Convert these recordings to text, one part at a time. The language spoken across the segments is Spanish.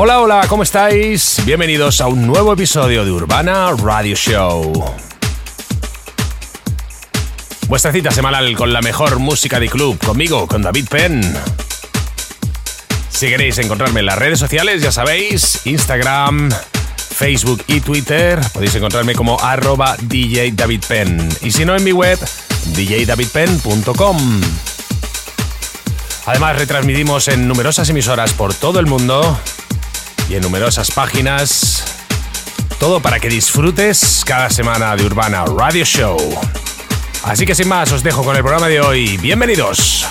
Hola, hola, ¿cómo estáis? Bienvenidos a un nuevo episodio de Urbana Radio Show. Vuestra cita semanal con la mejor música de club, conmigo, con David Penn. Si queréis encontrarme en las redes sociales, ya sabéis, Instagram, Facebook y Twitter, podéis encontrarme como arroba DJ David Penn. Y si no, en mi web, djdavidpenn.com. Además, retransmitimos en numerosas emisoras por todo el mundo y en numerosas páginas. Todo para que disfrutes cada semana de Urbana Radio Show. Así que sin más, os dejo con el programa de hoy. Bienvenidos.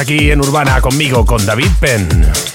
Aquí en Urbana conmigo, con David Penn.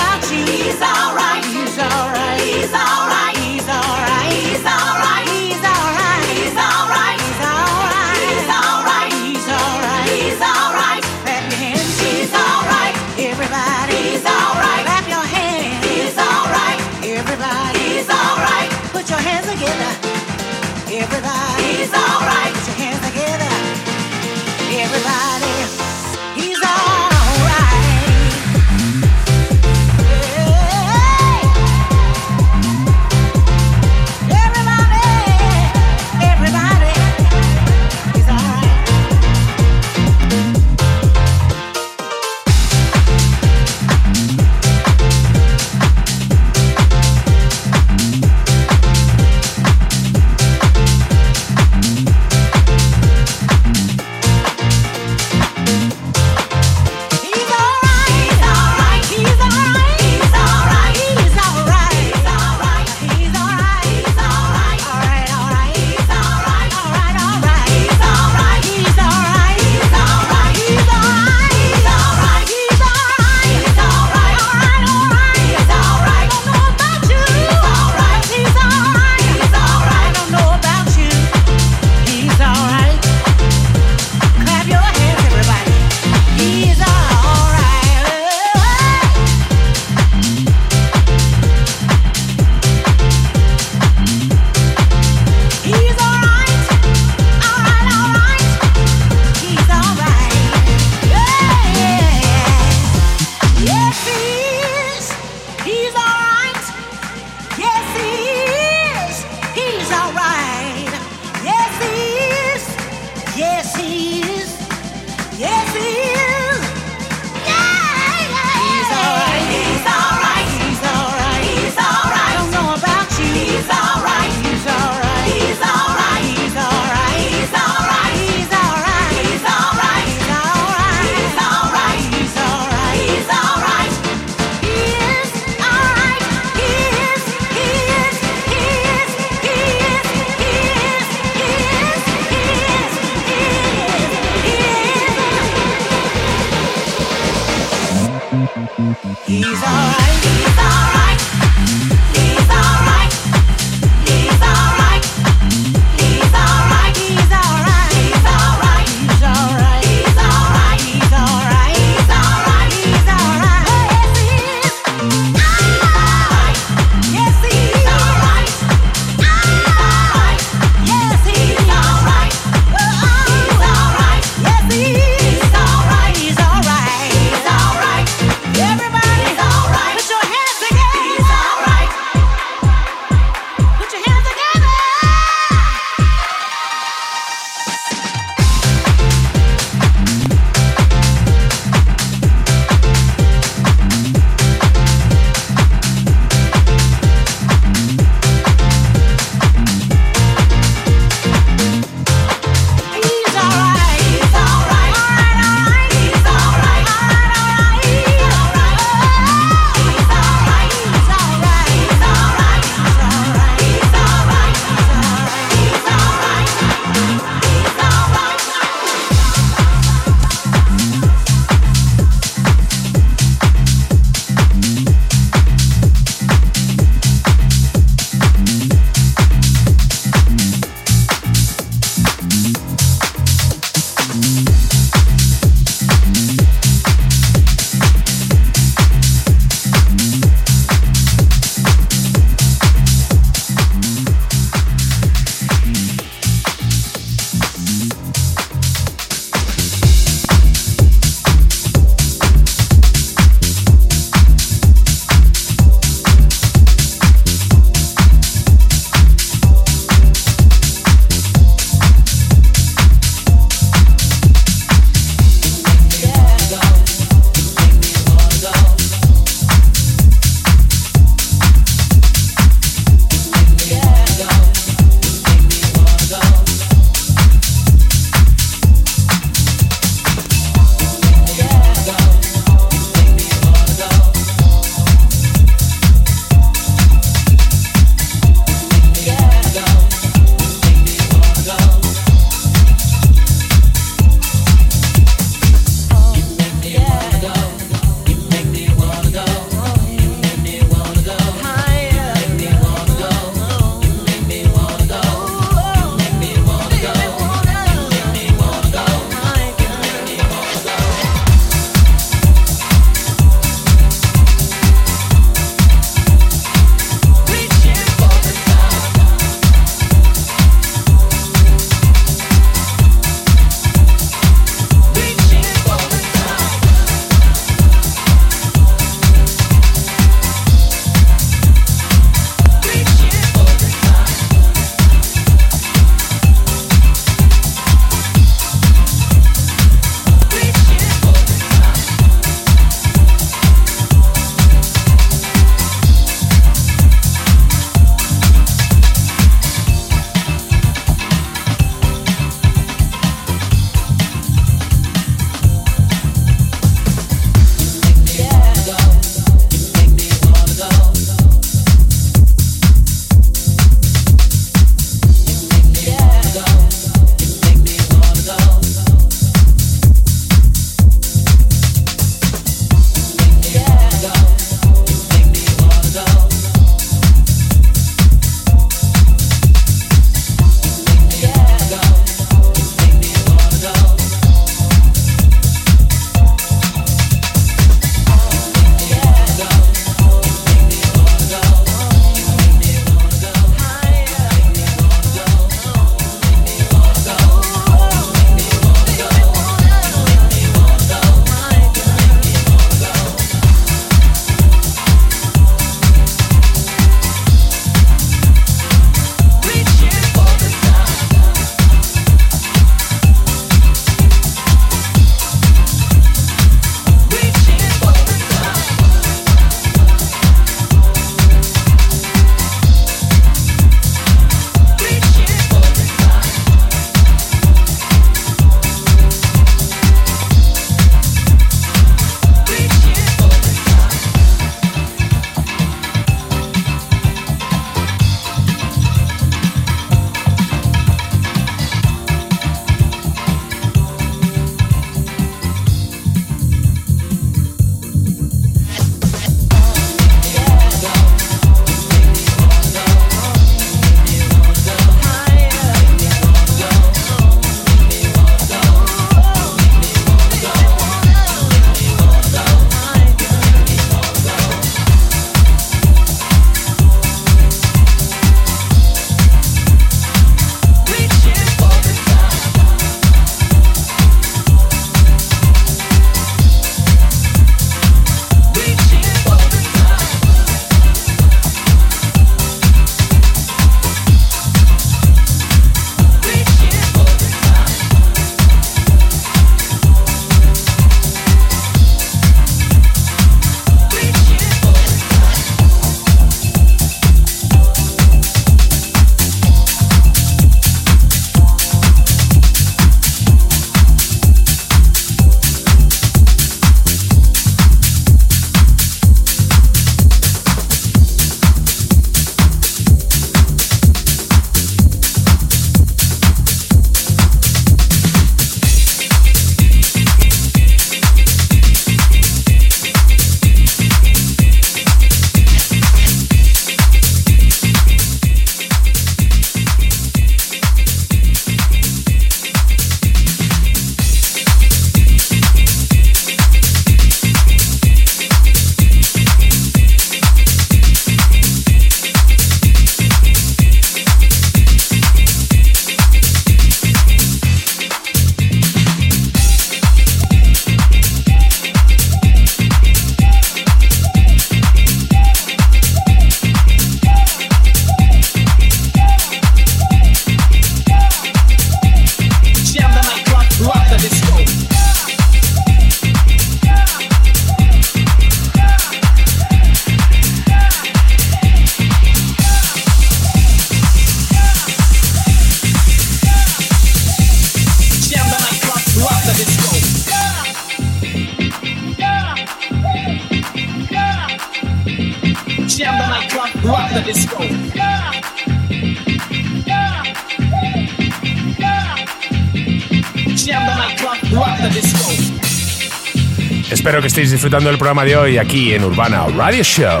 disfrutando del programa de hoy aquí en Urbana Radio Show.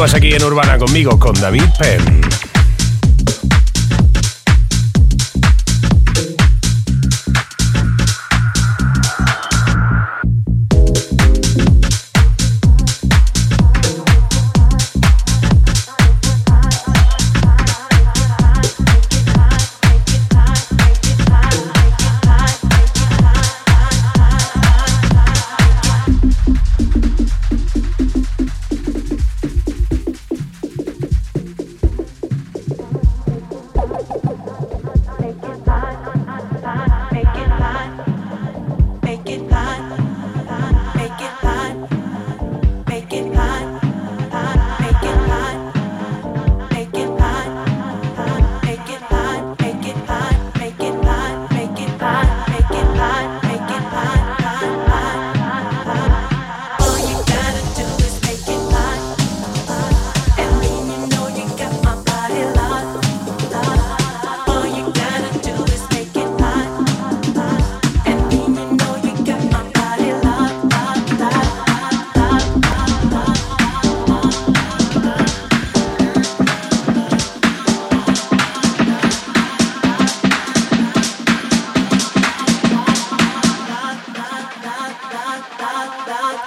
Continúas aquí en Urbana conmigo, con David Penn.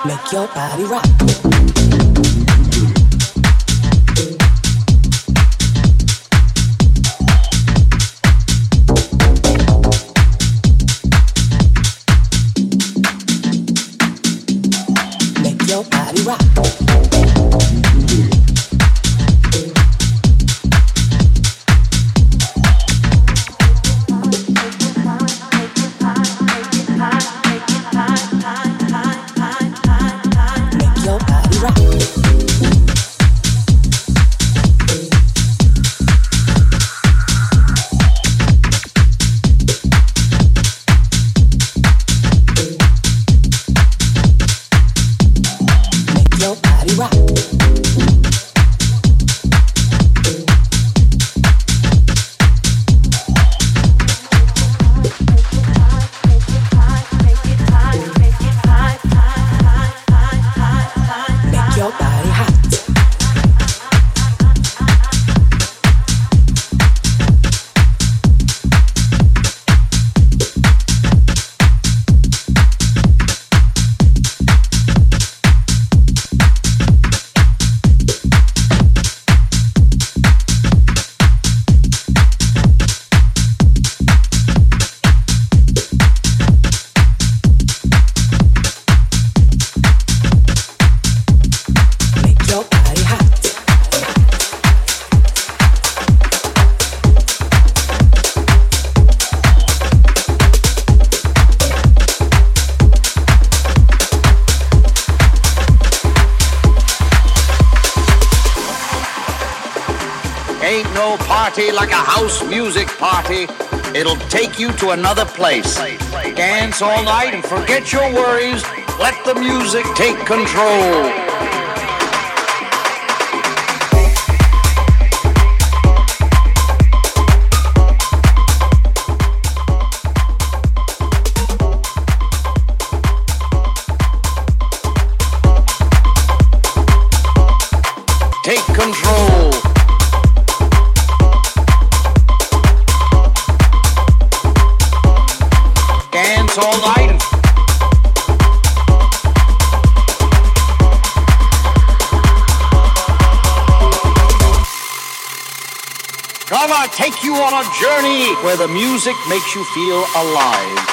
Make your body rock. Ain't no party like a house music party. It'll take you to another place. Dance all night and forget your worries. Let the music take control. On a journey where the music makes you feel alive.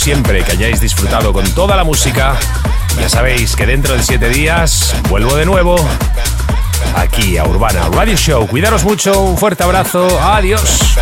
Siempre que hayáis disfrutado con toda la música. Ya sabéis que dentro de siete días vuelvo de nuevo aquí a Urbana Radio Show. Cuidaros mucho, un fuerte abrazo. Adiós.